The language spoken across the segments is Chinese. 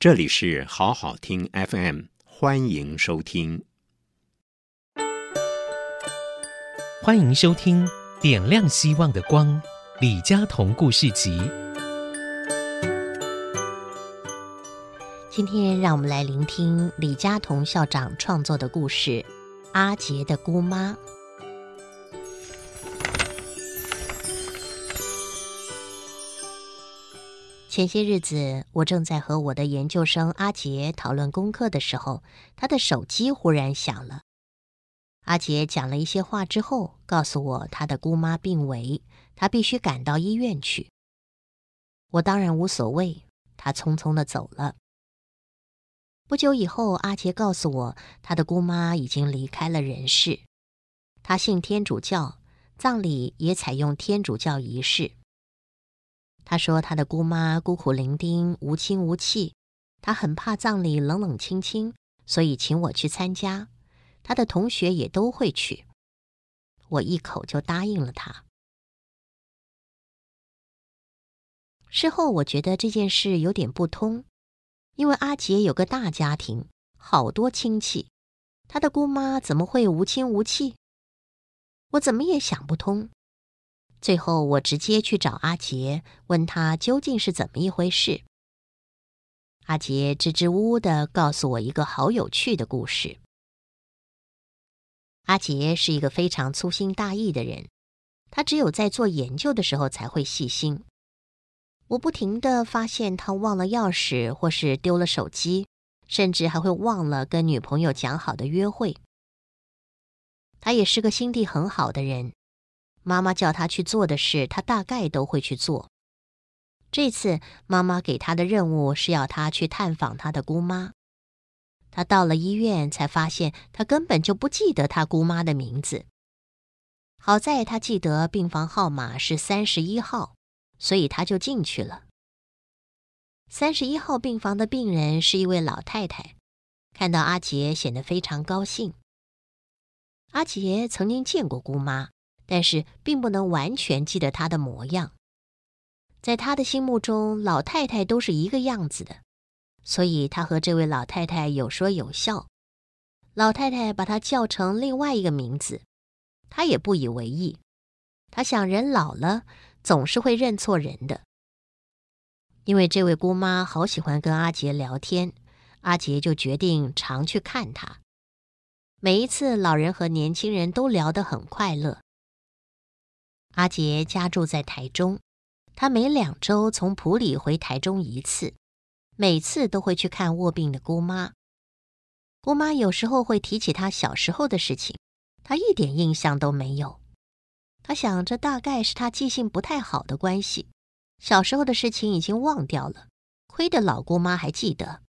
这里是好好听 FM，欢迎收听。欢迎收听《点亮希望的光》李佳彤故事集。今天让我们来聆听李佳彤校长创作的故事《阿杰的姑妈》。前些日子，我正在和我的研究生阿杰讨论功课的时候，他的手机忽然响了。阿杰讲了一些话之后，告诉我他的姑妈病危，他必须赶到医院去。我当然无所谓，他匆匆的走了。不久以后，阿杰告诉我，他的姑妈已经离开了人世。他信天主教，葬礼也采用天主教仪式。他说他的姑妈孤苦伶仃，无亲无戚，他很怕葬礼冷冷清清，所以请我去参加。他的同学也都会去，我一口就答应了他。事后我觉得这件事有点不通，因为阿杰有个大家庭，好多亲戚，他的姑妈怎么会无亲无戚？我怎么也想不通。最后我直接去找阿杰，问他究竟是怎么一回事。阿杰支支吾吾的告诉我一个好有趣的故事。阿杰是一个非常粗心大意的人，他只有在做研究的时候才会细心。我不停的发现他忘了钥匙，或是丢了手机，甚至还会忘了跟女朋友讲好的约会。他也是个心地很好的人，妈妈叫他去做的事，他大概都会去做。这次妈妈给他的任务是要他去探访他的姑妈。他到了医院，才发现他根本就不记得他姑妈的名字。好在他记得病房号码是三十一号，所以他就进去了。三十一号病房的病人是一位老太太，看到阿杰显得非常高兴。阿杰曾经见过姑妈，但是并不能完全记得她的模样。在他的心目中，老太太都是一个样子的。所以他和这位老太太有说有笑，老太太把他叫成另外一个名字，他也不以为意。他想，人老了总是会认错人的。因为这位姑妈好喜欢跟阿杰聊天，阿杰就决定常去看她。每一次，老人和年轻人都聊得很快乐。阿杰家住在台中，他每两周从埔里回台中一次。每次都会去看卧病的姑妈，姑妈有时候会提起他小时候的事情，他一点印象都没有。他想，这大概是他记性不太好的关系，小时候的事情已经忘掉了。亏得老姑妈还记得。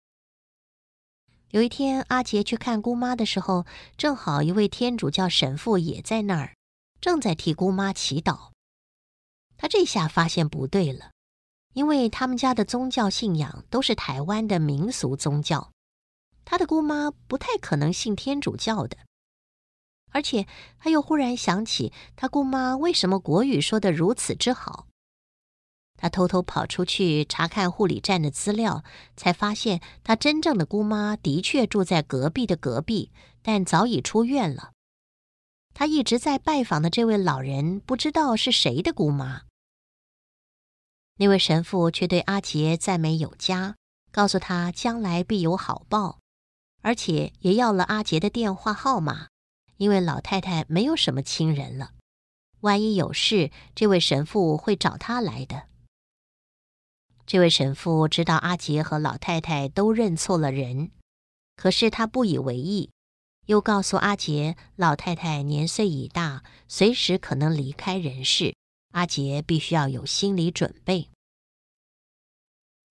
有一天，阿杰去看姑妈的时候，正好一位天主教神父也在那儿，正在替姑妈祈祷。他这下发现不对了。因为他们家的宗教信仰都是台湾的民俗宗教，他的姑妈不太可能信天主教的。而且他又忽然想起，他姑妈为什么国语说得如此之好？他偷偷跑出去查看护理站的资料，才发现他真正的姑妈的确住在隔壁的隔壁，但早已出院了。他一直在拜访的这位老人，不知道是谁的姑妈。那位神父却对阿杰赞美有加，告诉他将来必有好报，而且也要了阿杰的电话号码，因为老太太没有什么亲人了，万一有事，这位神父会找他来的。这位神父知道阿杰和老太太都认错了人，可是他不以为意，又告诉阿杰，老太太年岁已大，随时可能离开人世。阿杰必须要有心理准备。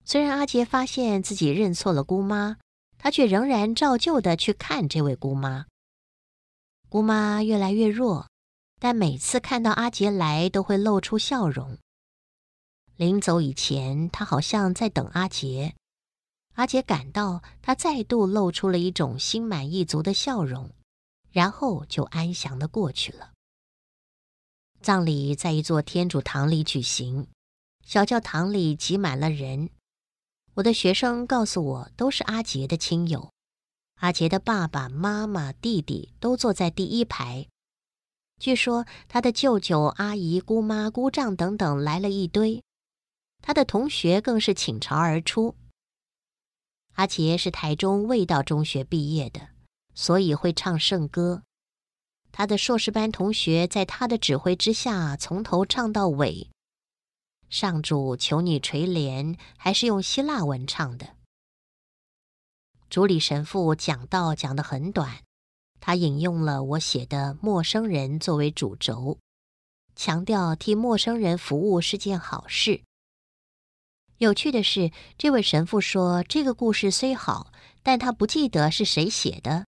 虽然阿杰发现自己认错了姑妈，他却仍然照旧的去看这位姑妈。姑妈越来越弱，但每次看到阿杰来，都会露出笑容。临走以前，他好像在等阿杰。阿杰感到他再度露出了一种心满意足的笑容，然后就安详的过去了。葬礼在一座天主堂里举行，小教堂里挤满了人。我的学生告诉我，都是阿杰的亲友。阿杰的爸爸妈妈、弟弟都坐在第一排。据说他的舅舅、阿姨、姑妈、姑丈等等来了一堆，他的同学更是倾巢而出。阿杰是台中味道中学毕业的，所以会唱圣歌。他的硕士班同学在他的指挥之下，从头唱到尾。上主求你垂怜，还是用希腊文唱的。主理神父讲道讲得很短，他引用了我写的《陌生人》作为主轴，强调替陌生人服务是件好事。有趣的是，这位神父说，这个故事虽好，但他不记得是谁写的。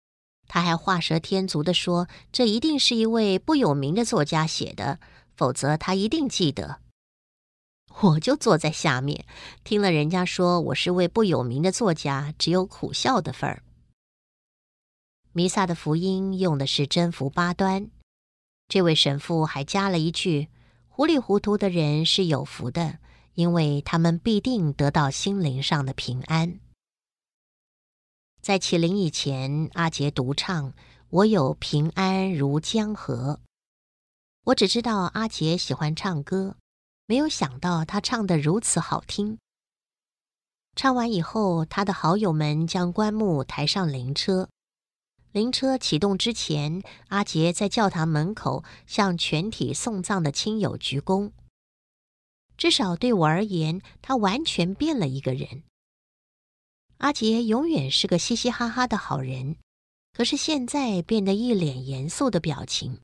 他还画蛇添足地说，这一定是一位不有名的作家写的，否则他一定记得。我就坐在下面，听了人家说我是位不有名的作家，只有苦笑的份儿。弥撒的福音用的是真福八端，这位神父还加了一句：“糊里糊涂的人是有福的，因为他们必定得到心灵上的平安。”在启灵以前，阿杰独唱：“我有平安如江河。”我只知道阿杰喜欢唱歌。没有想到他唱得如此好听。唱完以后，他的好友们将棺木抬上灵车。灵车启动之前，阿杰在教堂门口向全体送葬的亲友鞠躬。至少对我而言，他完全变了一个人。阿杰永远是个嘻嘻哈哈的好人，可是现在变得一脸严肃的表情。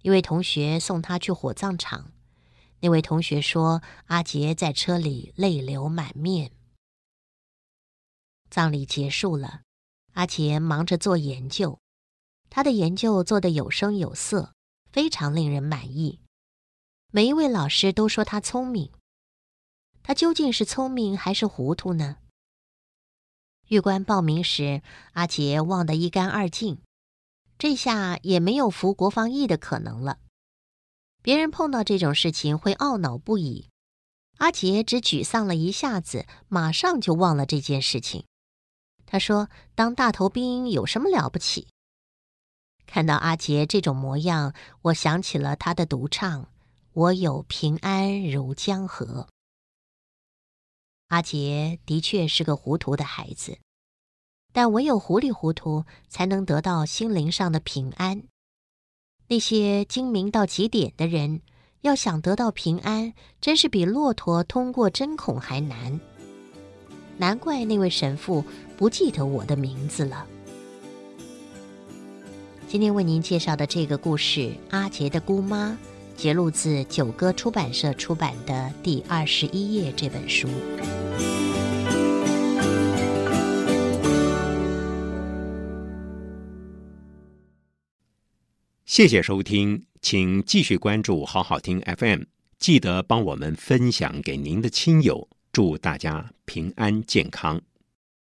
一位同学送他去火葬场。那位同学说：“阿杰在车里泪流满面。”葬礼结束了，阿杰忙着做研究，他的研究做得有声有色，非常令人满意。每一位老师都说他聪明，他究竟是聪明还是糊涂呢？玉官报名时，阿杰忘得一干二净，这下也没有服国防役的可能了。别人碰到这种事情会懊恼不已，阿杰只沮丧了一下子，马上就忘了这件事情。他说：“当大头兵有什么了不起？”看到阿杰这种模样，我想起了他的独唱：“我有平安如江河。”阿杰的确是个糊涂的孩子，但唯有糊里糊涂，才能得到心灵上的平安。那些精明到极点的人，要想得到平安，真是比骆驼通过针孔还难。难怪那位神父不记得我的名字了。今天为您介绍的这个故事《阿杰的姑妈》，节录自九歌出版社出版的《第二十一页》这本书。谢谢收听，请继续关注好好听 FM，记得帮我们分享给您的亲友，祝大家平安健康。